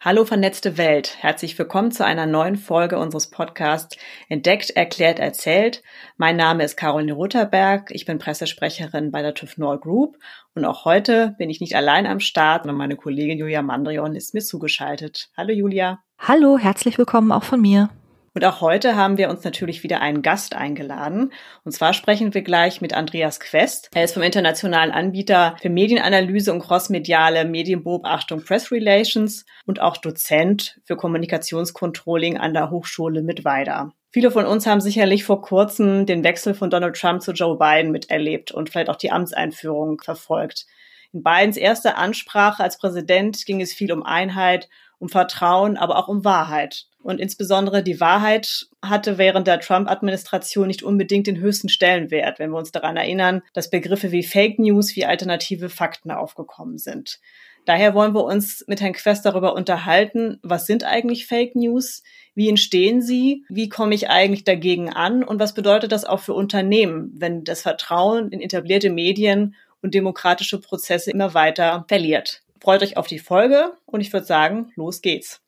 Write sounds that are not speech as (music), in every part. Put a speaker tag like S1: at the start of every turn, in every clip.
S1: Hallo vernetzte Welt, herzlich willkommen zu einer neuen Folge unseres Podcasts Entdeckt, erklärt, erzählt. Mein Name ist Caroline Rutherberg, ich bin Pressesprecherin bei der TÜV Nord Group und auch heute bin ich nicht allein am Start, sondern meine Kollegin Julia Mandrion ist mir zugeschaltet. Hallo Julia.
S2: Hallo, herzlich willkommen auch von mir.
S1: Und auch heute haben wir uns natürlich wieder einen Gast eingeladen. Und zwar sprechen wir gleich mit Andreas Quest. Er ist vom internationalen Anbieter für Medienanalyse und crossmediale Medienbeobachtung Press Relations und auch Dozent für Kommunikationscontrolling an der Hochschule Mittweida. Viele von uns haben sicherlich vor kurzem den Wechsel von Donald Trump zu Joe Biden miterlebt und vielleicht auch die Amtseinführung verfolgt. In Bidens erster Ansprache als Präsident ging es viel um Einheit, um Vertrauen, aber auch um Wahrheit. Und insbesondere die Wahrheit hatte während der Trump-Administration nicht unbedingt den höchsten Stellenwert, wenn wir uns daran erinnern, dass Begriffe wie Fake News, wie alternative Fakten aufgekommen sind. Daher wollen wir uns mit Herrn Quest darüber unterhalten, was sind eigentlich Fake News, wie entstehen sie, wie komme ich eigentlich dagegen an und was bedeutet das auch für Unternehmen, wenn das Vertrauen in etablierte Medien und demokratische Prozesse immer weiter verliert. Freut euch auf die Folge und ich würde sagen, los geht's.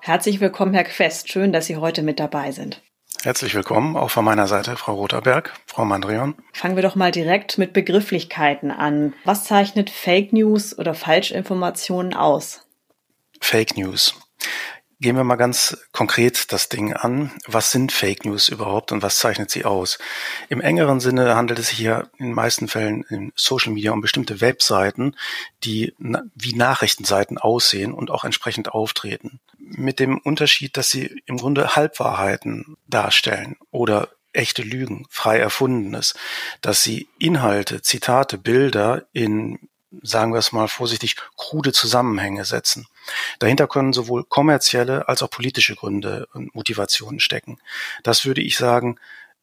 S1: Herzlich willkommen, Herr Quest. Schön, dass Sie heute mit dabei sind.
S3: Herzlich willkommen, auch von meiner Seite, Frau Rotherberg, Frau Mandrion.
S1: Fangen wir doch mal direkt mit Begrifflichkeiten an. Was zeichnet Fake News oder Falschinformationen aus?
S3: Fake News. Gehen wir mal ganz konkret das Ding an. Was sind Fake News überhaupt und was zeichnet sie aus? Im engeren Sinne handelt es sich hier in den meisten Fällen in Social Media um bestimmte Webseiten, die wie Nachrichtenseiten aussehen und auch entsprechend auftreten. Mit dem Unterschied, dass sie im Grunde Halbwahrheiten darstellen oder echte Lügen, frei erfundenes, dass sie Inhalte, Zitate, Bilder in sagen wir es mal vorsichtig, krude Zusammenhänge setzen. Dahinter können sowohl kommerzielle als auch politische Gründe und Motivationen stecken. Das würde ich sagen,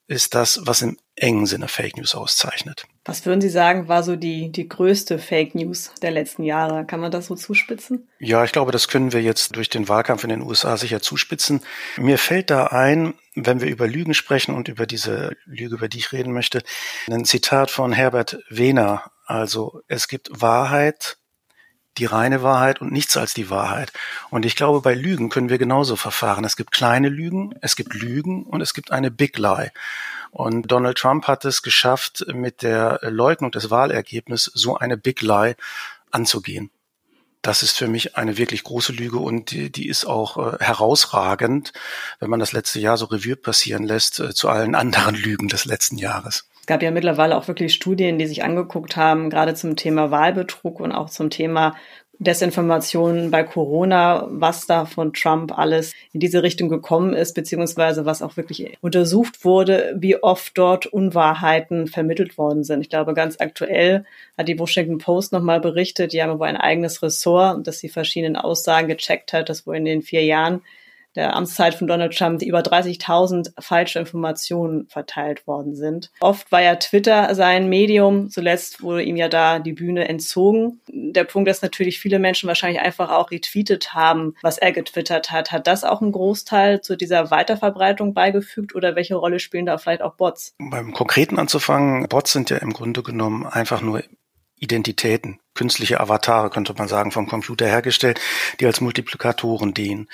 S3: ist das, was im engen Sinne Fake News auszeichnet.
S1: Was würden Sie sagen, war so die, die größte Fake News der letzten Jahre? Kann man das so zuspitzen?
S3: Ja, ich glaube, das können wir jetzt durch den Wahlkampf in den USA sicher zuspitzen. Mir fällt da ein, wenn wir über Lügen sprechen und über diese Lüge, über die ich reden möchte, ein Zitat von Herbert Wehner. Also es gibt Wahrheit, die reine Wahrheit und nichts als die Wahrheit. Und ich glaube, bei Lügen können wir genauso verfahren. Es gibt kleine Lügen, es gibt Lügen und es gibt eine Big Lie. Und Donald Trump hat es geschafft, mit der Leugnung des Wahlergebnisses so eine Big Lie anzugehen. Das ist für mich eine wirklich große Lüge und die, die ist auch äh, herausragend, wenn man das letzte Jahr so Revue passieren lässt äh, zu allen anderen (laughs) Lügen des letzten Jahres.
S1: Es gab ja mittlerweile auch wirklich Studien, die sich angeguckt haben, gerade zum Thema Wahlbetrug und auch zum Thema Desinformationen bei Corona, was da von Trump alles in diese Richtung gekommen ist, beziehungsweise was auch wirklich untersucht wurde, wie oft dort Unwahrheiten vermittelt worden sind. Ich glaube, ganz aktuell hat die Washington Post nochmal berichtet, die haben wohl ein eigenes Ressort, das die verschiedenen Aussagen gecheckt hat, dass wohl in den vier Jahren der Amtszeit von Donald Trump über 30.000 falsche Informationen verteilt worden sind. Oft war ja Twitter sein Medium. Zuletzt wurde ihm ja da die Bühne entzogen. Der Punkt ist natürlich, viele Menschen wahrscheinlich einfach auch retweetet haben, was er getwittert hat. Hat das auch einen Großteil zu dieser Weiterverbreitung beigefügt oder welche Rolle spielen da vielleicht auch Bots?
S3: Beim Konkreten anzufangen, Bots sind ja im Grunde genommen einfach nur Identitäten, künstliche Avatare, könnte man sagen, vom Computer hergestellt, die als Multiplikatoren dienen.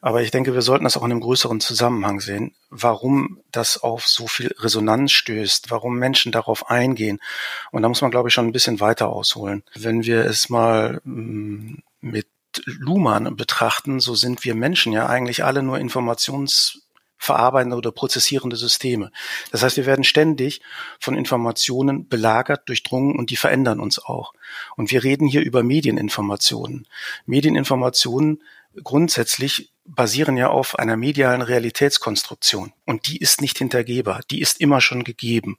S3: Aber ich denke, wir sollten das auch in einem größeren Zusammenhang sehen, warum das auf so viel Resonanz stößt, warum Menschen darauf eingehen. Und da muss man, glaube ich, schon ein bisschen weiter ausholen. Wenn wir es mal mm, mit Luhmann betrachten, so sind wir Menschen ja eigentlich alle nur Informations verarbeitende oder prozessierende Systeme. Das heißt, wir werden ständig von Informationen belagert, durchdrungen und die verändern uns auch. Und wir reden hier über Medieninformationen. Medieninformationen grundsätzlich basieren ja auf einer medialen Realitätskonstruktion. Und die ist nicht hintergehbar. Die ist immer schon gegeben.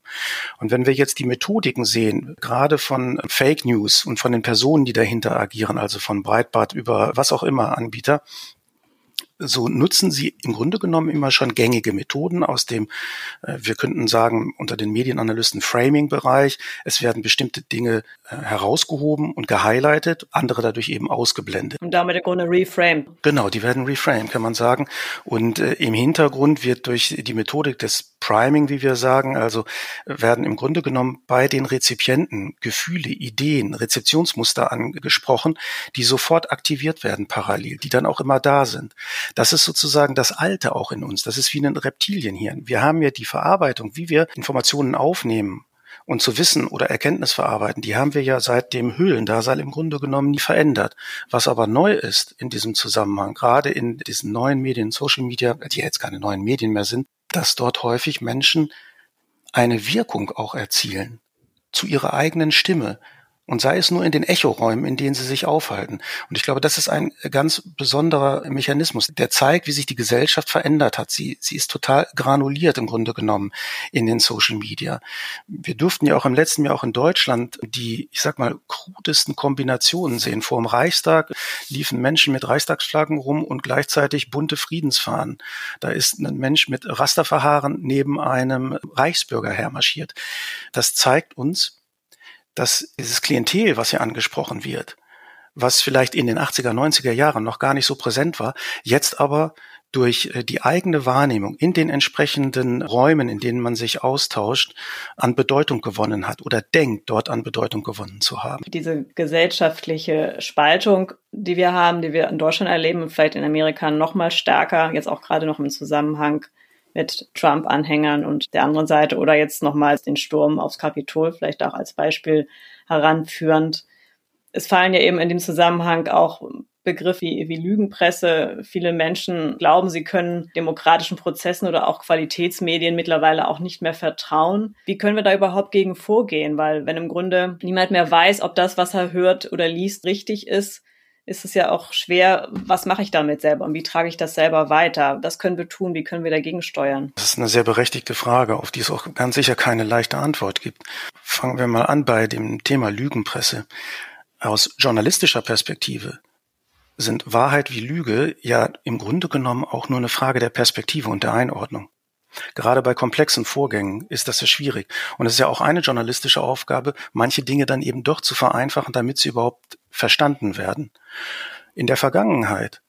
S3: Und wenn wir jetzt die Methodiken sehen, gerade von Fake News und von den Personen, die dahinter agieren, also von Breitbart über was auch immer Anbieter, so nutzen sie im Grunde genommen immer schon gängige Methoden aus dem, äh, wir könnten sagen, unter den Medienanalysten Framing-Bereich. Es werden bestimmte Dinge äh, herausgehoben und gehighlightet, andere dadurch eben ausgeblendet.
S1: Und damit im Grunde reframe.
S3: Genau, die werden reframed, kann man sagen. Und äh, im Hintergrund wird durch die Methodik des Priming, wie wir sagen, also werden im Grunde genommen bei den Rezipienten Gefühle, Ideen, Rezeptionsmuster angesprochen, die sofort aktiviert werden parallel, die dann auch immer da sind. Das ist sozusagen das Alte auch in uns. Das ist wie ein Reptilienhirn. Wir haben ja die Verarbeitung, wie wir Informationen aufnehmen und zu Wissen oder Erkenntnis verarbeiten, die haben wir ja seit dem Höhlendasein im Grunde genommen nie verändert. Was aber neu ist in diesem Zusammenhang, gerade in diesen neuen Medien, Social Media, die ja jetzt keine neuen Medien mehr sind, dass dort häufig Menschen eine Wirkung auch erzielen zu ihrer eigenen Stimme, und sei es nur in den Echoräumen, in denen sie sich aufhalten. Und ich glaube, das ist ein ganz besonderer Mechanismus, der zeigt, wie sich die Gesellschaft verändert hat. Sie, sie ist total granuliert im Grunde genommen in den Social Media. Wir durften ja auch im letzten Jahr auch in Deutschland die, ich sag mal, krudesten Kombinationen sehen. Vor dem Reichstag liefen Menschen mit Reichstagsflaggen rum und gleichzeitig bunte Friedensfahnen. Da ist ein Mensch mit Rasterverhaaren neben einem Reichsbürger hermarschiert. Das zeigt uns, dass dieses Klientel, was hier angesprochen wird, was vielleicht in den 80er, 90er Jahren noch gar nicht so präsent war, jetzt aber durch äh, die eigene Wahrnehmung in den entsprechenden Räumen, in denen man sich austauscht, an Bedeutung gewonnen hat oder denkt, dort an Bedeutung gewonnen zu haben.
S1: Diese gesellschaftliche Spaltung, die wir haben, die wir in Deutschland erleben und vielleicht in Amerika noch mal stärker, jetzt auch gerade noch im Zusammenhang mit Trump-Anhängern und der anderen Seite oder jetzt nochmals den Sturm aufs Kapitol vielleicht auch als Beispiel heranführend. Es fallen ja eben in dem Zusammenhang auch Begriffe wie, wie Lügenpresse. Viele Menschen glauben, sie können demokratischen Prozessen oder auch Qualitätsmedien mittlerweile auch nicht mehr vertrauen. Wie können wir da überhaupt gegen vorgehen? Weil wenn im Grunde niemand mehr weiß, ob das, was er hört oder liest, richtig ist, ist es ja auch schwer, was mache ich damit selber und wie trage ich das selber weiter? Was können wir tun? Wie können wir dagegen steuern?
S3: Das ist eine sehr berechtigte Frage, auf die es auch ganz sicher keine leichte Antwort gibt. Fangen wir mal an bei dem Thema Lügenpresse. Aus journalistischer Perspektive sind Wahrheit wie Lüge ja im Grunde genommen auch nur eine Frage der Perspektive und der Einordnung. Gerade bei komplexen Vorgängen ist das ja schwierig. Und es ist ja auch eine journalistische Aufgabe, manche Dinge dann eben doch zu vereinfachen, damit sie überhaupt verstanden werden. In der Vergangenheit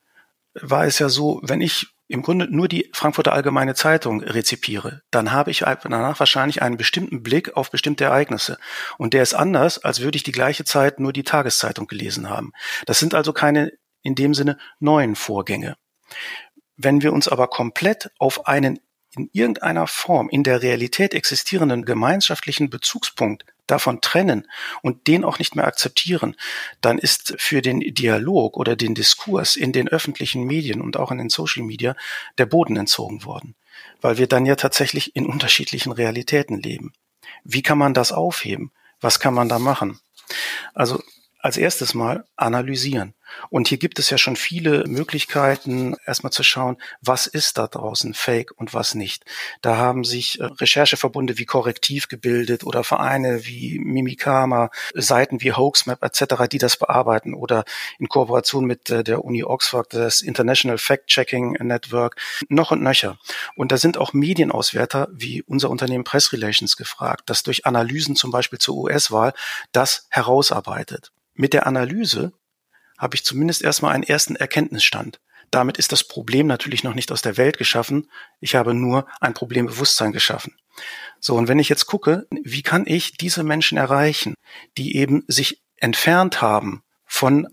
S3: war es ja so, wenn ich im Grunde nur die Frankfurter Allgemeine Zeitung rezipiere, dann habe ich danach wahrscheinlich einen bestimmten Blick auf bestimmte Ereignisse. Und der ist anders, als würde ich die gleiche Zeit nur die Tageszeitung gelesen haben. Das sind also keine in dem Sinne neuen Vorgänge. Wenn wir uns aber komplett auf einen in irgendeiner Form in der Realität existierenden gemeinschaftlichen Bezugspunkt davon trennen und den auch nicht mehr akzeptieren, dann ist für den Dialog oder den Diskurs in den öffentlichen Medien und auch in den Social Media der Boden entzogen worden, weil wir dann ja tatsächlich in unterschiedlichen Realitäten leben. Wie kann man das aufheben? Was kann man da machen? Also als erstes mal analysieren. Und hier gibt es ja schon viele Möglichkeiten, erstmal zu schauen, was ist da draußen Fake und was nicht. Da haben sich äh, Rechercheverbunde wie Korrektiv gebildet oder Vereine wie Mimikama, Seiten wie Hoaxmap etc., die das bearbeiten oder in Kooperation mit äh, der Uni Oxford, das International Fact-Checking Network, noch und nöcher. Und da sind auch Medienauswerter wie unser Unternehmen Press Relations gefragt, das durch Analysen zum Beispiel zur US-Wahl das herausarbeitet. Mit der Analyse habe ich zumindest erstmal einen ersten Erkenntnisstand. Damit ist das Problem natürlich noch nicht aus der Welt geschaffen. Ich habe nur ein Problembewusstsein geschaffen. So, und wenn ich jetzt gucke, wie kann ich diese Menschen erreichen, die eben sich entfernt haben von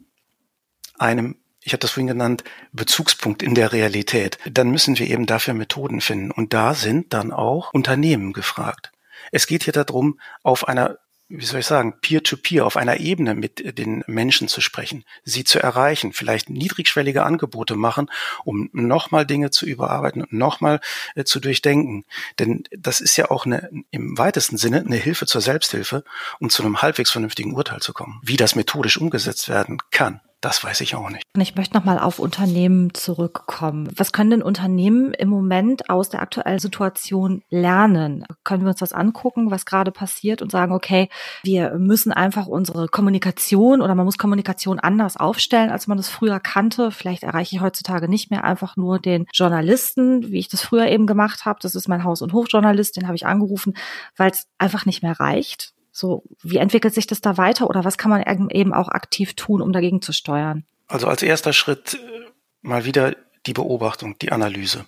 S3: einem, ich habe das vorhin genannt, Bezugspunkt in der Realität, dann müssen wir eben dafür Methoden finden. Und da sind dann auch Unternehmen gefragt. Es geht hier darum, auf einer wie soll ich sagen, peer-to-peer -peer auf einer Ebene mit den Menschen zu sprechen, sie zu erreichen, vielleicht niedrigschwellige Angebote machen, um nochmal Dinge zu überarbeiten und nochmal äh, zu durchdenken. Denn das ist ja auch eine, im weitesten Sinne eine Hilfe zur Selbsthilfe, um zu einem halbwegs vernünftigen Urteil zu kommen. Wie das methodisch umgesetzt werden kann, Das weiß ich auch nicht.
S2: Und ich möchte nochmal auf Unternehmen zurückkommen. Was können denn Unternehmen im Moment aus der aktuellen Situation lernen? Können wir uns das angucken, was gerade passiert und sagen, okay, wir müssen einfach unsere Kommunikation oder man muss Kommunikation anders aufstellen, als man das früher kannte. Vielleicht erreiche ich heutzutage nicht mehr einfach nur den Journalisten, wie ich das früher eben gemacht habe. Das ist mein Haus- und Hofjournalist, den habe ich angerufen, weil es einfach nicht mehr reicht. So, wie entwickelt sich das da weiter oder was kann man eben auch aktiv tun, um dagegen zu steuern?
S3: Also als erster Schritt äh, mal wieder die Beobachtung, die Analyse.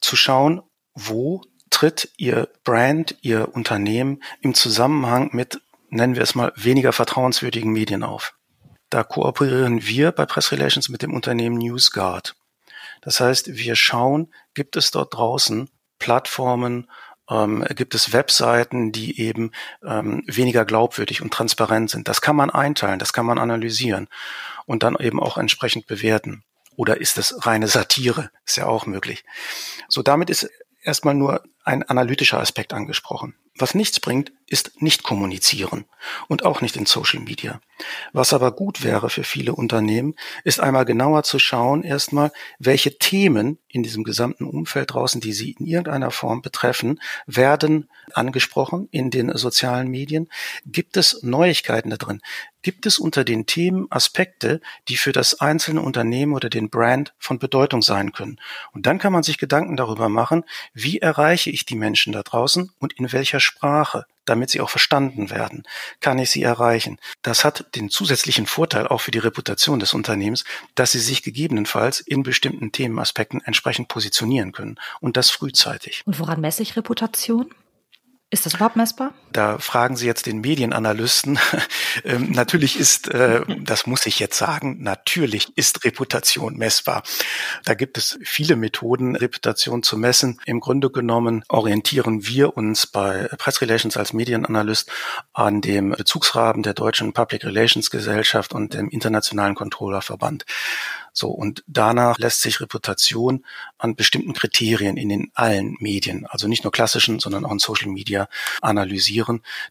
S3: Zu schauen, wo tritt Ihr Brand, Ihr Unternehmen im Zusammenhang mit, nennen wir es mal, weniger vertrauenswürdigen Medien auf. Da kooperieren wir bei Press Relations mit dem Unternehmen NewsGuard. Das heißt, wir schauen, gibt es dort draußen Plattformen, ähm, gibt es Webseiten, die eben ähm, weniger glaubwürdig und transparent sind. Das kann man einteilen, das kann man analysieren und dann eben auch entsprechend bewerten. Oder ist es reine Satire? Ist ja auch möglich. So, damit ist erstmal nur ein analytischer Aspekt angesprochen. Was nichts bringt, ist nicht kommunizieren und auch nicht in Social Media. Was aber gut wäre für viele Unternehmen, ist einmal genauer zu schauen, erstmal, welche Themen in diesem gesamten Umfeld draußen, die sie in irgendeiner Form betreffen, werden angesprochen in den sozialen Medien. Gibt es Neuigkeiten da drin? Gibt es unter den Themen Aspekte, die für das einzelne Unternehmen oder den Brand von Bedeutung sein können? Und dann kann man sich Gedanken darüber machen, wie erreiche ich die Menschen da draußen und in welcher Sprache, damit sie auch verstanden werden, kann ich sie erreichen. Das hat den zusätzlichen Vorteil auch für die Reputation des Unternehmens, dass sie sich gegebenenfalls in bestimmten Themenaspekten entsprechend positionieren können und das frühzeitig.
S2: Und woran messe ich Reputation? Ist das überhaupt messbar?
S3: Da fragen Sie jetzt den Medienanalysten. (laughs) ähm, natürlich ist, äh, das muss ich jetzt sagen, natürlich ist Reputation messbar. Da gibt es viele Methoden, Reputation zu messen. Im Grunde genommen orientieren wir uns bei Press Relations als Medienanalyst an dem Bezugsrahmen der Deutschen Public Relations Gesellschaft und dem Internationalen Controllerverband. So, und danach lässt sich Reputation an bestimmten Kriterien in den allen Medien, also nicht nur klassischen, sondern auch in Social Media analysieren.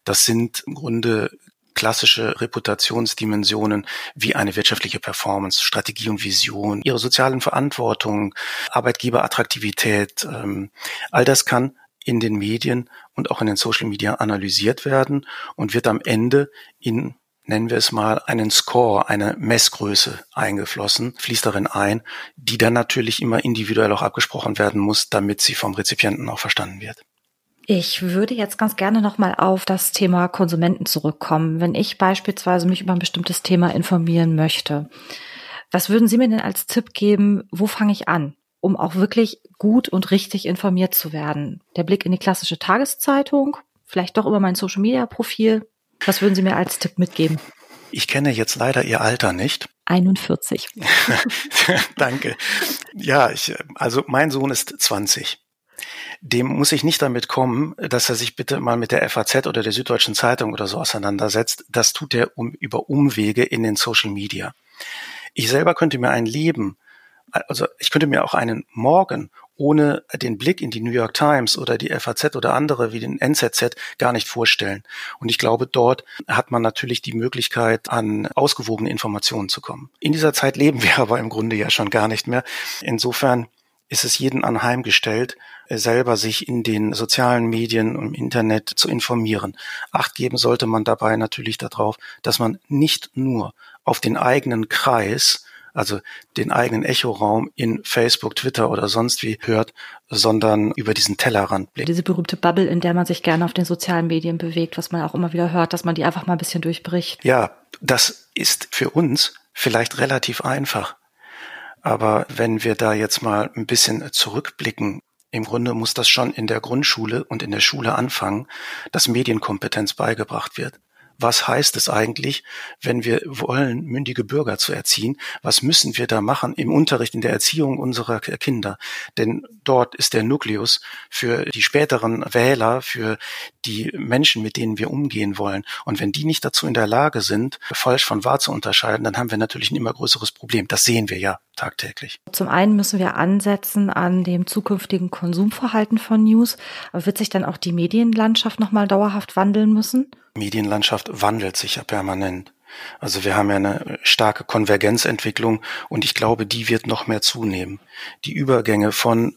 S3: Das sind im Grunde klassische Reputationsdimensionen wie eine wirtschaftliche Performance, Strategie und Vision, ihre sozialen Verantwortung, Arbeitgeberattraktivität. Ähm, all das kann in den Medien und auch in den Social Media analysiert werden und wird am Ende in nennen wir es mal, einen Score, eine Messgröße eingeflossen, fließt darin ein, die dann natürlich immer individuell auch abgesprochen werden muss, damit sie vom Rezipienten auch verstanden wird.
S2: Ich würde jetzt ganz gerne nochmal auf das Thema Konsumenten zurückkommen. Wenn ich beispielsweise mich über ein bestimmtes Thema informieren möchte, was würden Sie mir denn als Tipp geben, wo fange ich an, um auch wirklich gut und richtig informiert zu werden? Der Blick in die klassische Tageszeitung, vielleicht doch über mein Social-Media-Profil, was würden Sie mir als Tipp mitgeben?
S3: Ich kenne jetzt leider Ihr Alter nicht.
S2: 41. (laughs)
S3: Danke. Ja, ich, also mein Sohn ist 20. Dem muss ich nicht damit kommen, dass er sich bitte mal mit der FAZ oder der Süddeutschen Zeitung oder so auseinandersetzt. Das tut er um, über Umwege in den Social Media. Ich selber könnte mir ein Leben, also ich könnte mir auch einen Morgen ohne den Blick in die New York Times oder die FAZ oder andere wie den NZZ gar nicht vorstellen. Und ich glaube, dort hat man natürlich die Möglichkeit, an ausgewogene Informationen zu kommen. In dieser Zeit leben wir (laughs) aber im Grunde ja schon gar nicht mehr. Insofern ist es jeden anheimgestellt, selber sich in den sozialen Medien und im Internet zu informieren. Acht geben sollte man dabei natürlich darauf, dass man nicht nur auf den eigenen Kreis also den eigenen Echoraum in Facebook, Twitter oder sonst wie hört, sondern über diesen Tellerrand blickt.
S2: Diese berühmte Bubble, in der man sich gerne auf den sozialen Medien bewegt, was man auch immer wieder hört, dass man die einfach mal ein bisschen durchbricht.
S3: Ja, das ist für uns vielleicht relativ einfach. Aber wenn wir da jetzt mal ein bisschen zurückblicken, im Grunde muss das schon in der Grundschule und in der Schule anfangen, dass Medienkompetenz beigebracht wird was heißt es eigentlich, wenn wir wollen, mündige Bürger zu erziehen? Was müssen wir da machen im Unterricht, in der Erziehung unserer Kinder? Denn dort ist der Nukleus für die späteren Wähler, für die Menschen, mit denen wir umgehen wollen. Und wenn die nicht dazu in der Lage sind, falsch von wahr zu unterscheiden, dann haben wir natürlich ein immer größeres Problem. Das sehen wir ja tagtäglich.
S2: Zum einen müssen wir ansetzen an dem zukünftigen Konsumverhalten von News. Aber wird sich dann auch die Medienlandschaft nochmal dauerhaft wandeln müssen?
S3: Medienlandschaft wandelt sich ja permanent. Also wir haben ja eine starke Konvergenzentwicklung und ich glaube, die wird noch mehr zunehmen. Die Übergänge von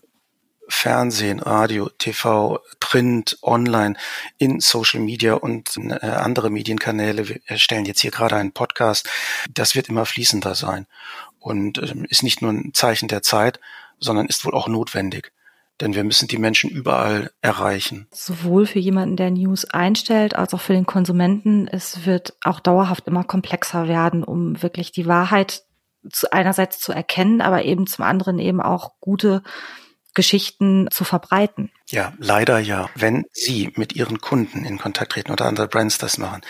S3: Fernsehen, Radio, TV, Print, Online, in Social Media und äh, andere Medienkanäle. Wir erstellen jetzt hier gerade einen Podcast. Das wird immer fließender sein und äh, ist nicht nur ein Zeichen der Zeit, sondern ist wohl auch notwendig. Denn wir müssen die Menschen überall erreichen.
S2: Sowohl für jemanden, der News einstellt, als auch für den Konsumenten. Es wird auch dauerhaft immer komplexer werden, um wirklich die Wahrheit zu, einerseits zu erkennen, aber eben zum anderen eben auch gute Geschichten zu verbreiten.
S3: Ja, leider ja. Wenn Sie mit Ihren Kunden in Kontakt treten oder andere Brands das machen,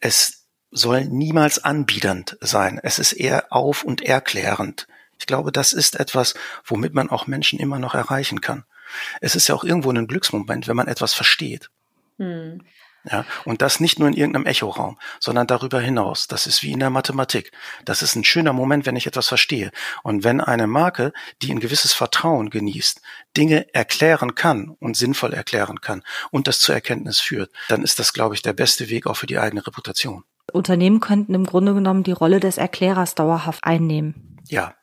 S3: es soll niemals anbiedernd sein. Es ist eher auf- und erklärend. Ich glaube, das ist etwas, womit man auch Menschen immer noch erreichen kann. Es ist ja auch irgendwo ein Glücksmoment, wenn man etwas versteht. Hm. Ja, und das nicht nur in irgendeinem Echoraum, sondern darüber hinaus. Das ist wie in der Mathematik. Das ist ein schöner Moment, wenn ich etwas verstehe. Und wenn eine Marke, die ein gewisses Vertrauen genießt, Dinge erklären kann und sinnvoll erklären kann und das zur Erkenntnis führt, dann ist das, glaube ich, der beste Weg auch für die eigene Reputation.
S2: Unternehmen könnten im Grunde genommen die Rolle des Erklärers dauerhaft einnehmen.
S3: Ja,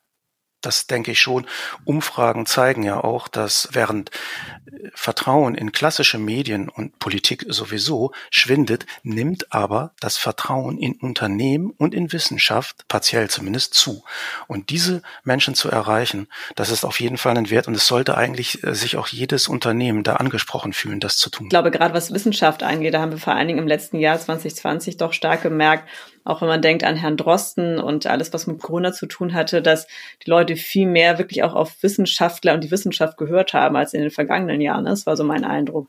S3: das denke ich schon. Umfragen zeigen ja auch, dass während äh, Vertrauen in klassische Medien und Politik sowieso schwindet, nimmt aber das Vertrauen in Unternehmen und in Wissenschaft, partiell zumindest, zu. Und diese Menschen zu erreichen, das ist auf jeden Fall ein Wert und es sollte eigentlich äh, sich auch jedes Unternehmen da angesprochen fühlen, das zu tun.
S1: Ich glaube, gerade was Wissenschaft angeht, da haben wir vor allen Dingen im letzten Jahr 2020 doch stark gemerkt, auch wenn man denkt an Herrn Drosten und alles, was mit Corona zu tun hatte, dass die Leute viel mehr wirklich auch auf Wissenschaftler und die Wissenschaft gehört haben als in den vergangenen Jahren. Das war so mein Eindruck.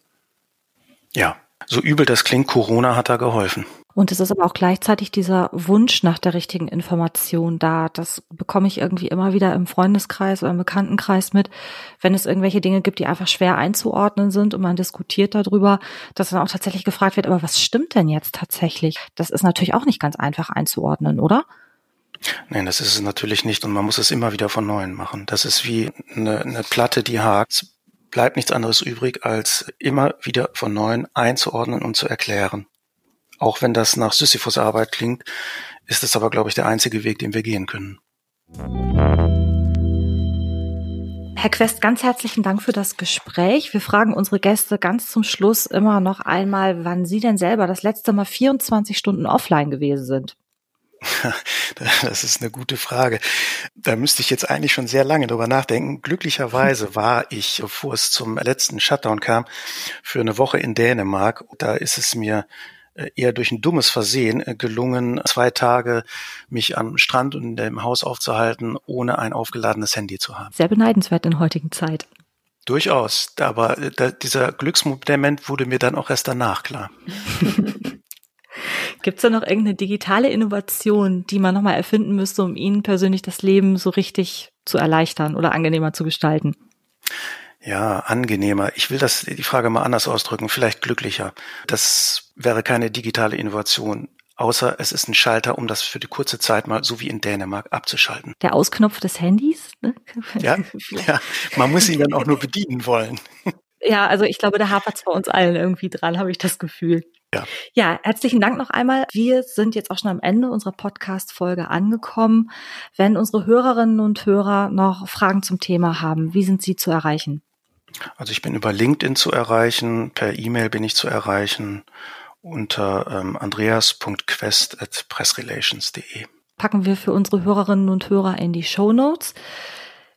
S3: Ja, so übel das klingt, Corona hat da geholfen.
S2: Und es ist aber auch gleichzeitig dieser Wunsch nach der richtigen Information da. Das bekomme ich irgendwie immer wieder im Freundeskreis oder im Bekanntenkreis mit, wenn es irgendwelche Dinge gibt, die einfach schwer einzuordnen sind und man diskutiert darüber, dass dann auch tatsächlich gefragt wird, aber was stimmt denn jetzt tatsächlich? Das ist natürlich auch nicht ganz einfach einzuordnen, oder?
S3: Nein, das ist es natürlich nicht und man muss es immer wieder von neuem machen. Das ist wie eine, eine Platte, die hakt. Bleibt nichts anderes übrig, als immer wieder von neuem einzuordnen und zu erklären. Auch wenn das nach Sisyphus Arbeit klingt, ist es aber, glaube ich, der einzige Weg, den wir gehen können.
S2: Herr Quest, ganz herzlichen Dank für das Gespräch. Wir fragen unsere Gäste ganz zum Schluss immer noch einmal, wann Sie denn selber das letzte Mal 24 Stunden offline gewesen sind. (laughs)
S3: Das ist eine gute Frage. Da müsste ich jetzt eigentlich schon sehr lange drüber nachdenken. Glücklicherweise (laughs) war ich, bevor es zum letzten Shutdown kam, für eine Woche in Dänemark. Da ist es mir äh, eher durch ein dummes Versehen äh, gelungen, zwei Tage mich am Strand und im Haus aufzuhalten, ohne ein aufgeladenes Handy zu haben.
S2: Sehr beneidenswert in heutigen Zeit.
S3: Durchaus, aber äh, dieser Glücksmoment wurde mir dann auch erst danach klar. (laughs)
S2: Gibt es da noch irgendeine digitale Innovation, die man nochmal erfinden müsste, um Ihnen persönlich das Leben so richtig zu erleichtern oder angenehmer zu gestalten?
S3: Ja, angenehmer. Ich will das, die Frage mal anders ausdrücken, vielleicht glücklicher. Das wäre keine digitale Innovation, außer es ist ein Schalter, um das für die kurze Zeit mal, so wie in Dänemark, abzuschalten.
S2: Der Ausknopf des Handys? Ne?
S3: Ja, (laughs) ja, man muss ihn dann auch nur bedienen wollen.
S2: Ja, also ich glaube, da hapert es bei uns allen irgendwie dran, habe ich das Gefühl.
S3: Ja.
S2: ja, herzlichen Dank noch einmal. Wir sind jetzt auch schon am Ende unserer Podcast-Folge angekommen. Wenn unsere Hörerinnen und Hörer noch Fragen zum Thema haben, wie sind sie zu erreichen?
S3: Also ich bin über LinkedIn zu erreichen, per E-Mail bin ich zu erreichen unter ähm, andreas.quest@pressrelations.de.
S2: Packen wir für unsere Hörerinnen und Hörer in die Show Notes.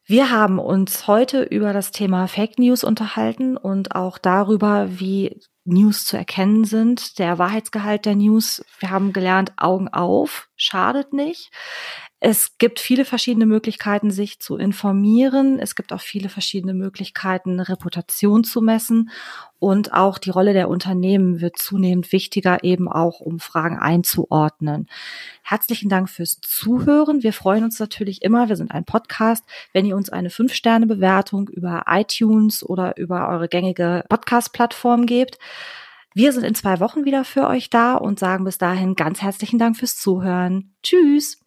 S2: Wir haben uns heute über das Thema Fake News unterhalten und auch darüber, wie News zu erkennen sind, der Wahrheitsgehalt der News. Wir haben gelernt, Augen auf, schadet nicht. Es gibt viele verschiedene Möglichkeiten, sich zu informieren. Es gibt auch viele verschiedene Möglichkeiten, Reputation zu messen. Und auch die Rolle der Unternehmen wird zunehmend wichtiger, eben auch um Fragen einzuordnen. Herzlichen Dank fürs Zuhören. Wir freuen uns natürlich immer, wir sind ein Podcast, wenn ihr uns eine 5-Sterne-Bewertung über iTunes oder über eure gängige Podcast-Plattform gebt. Wir sind in zwei Wochen wieder für euch da und sagen bis dahin ganz herzlichen Dank fürs Zuhören. Tschüss.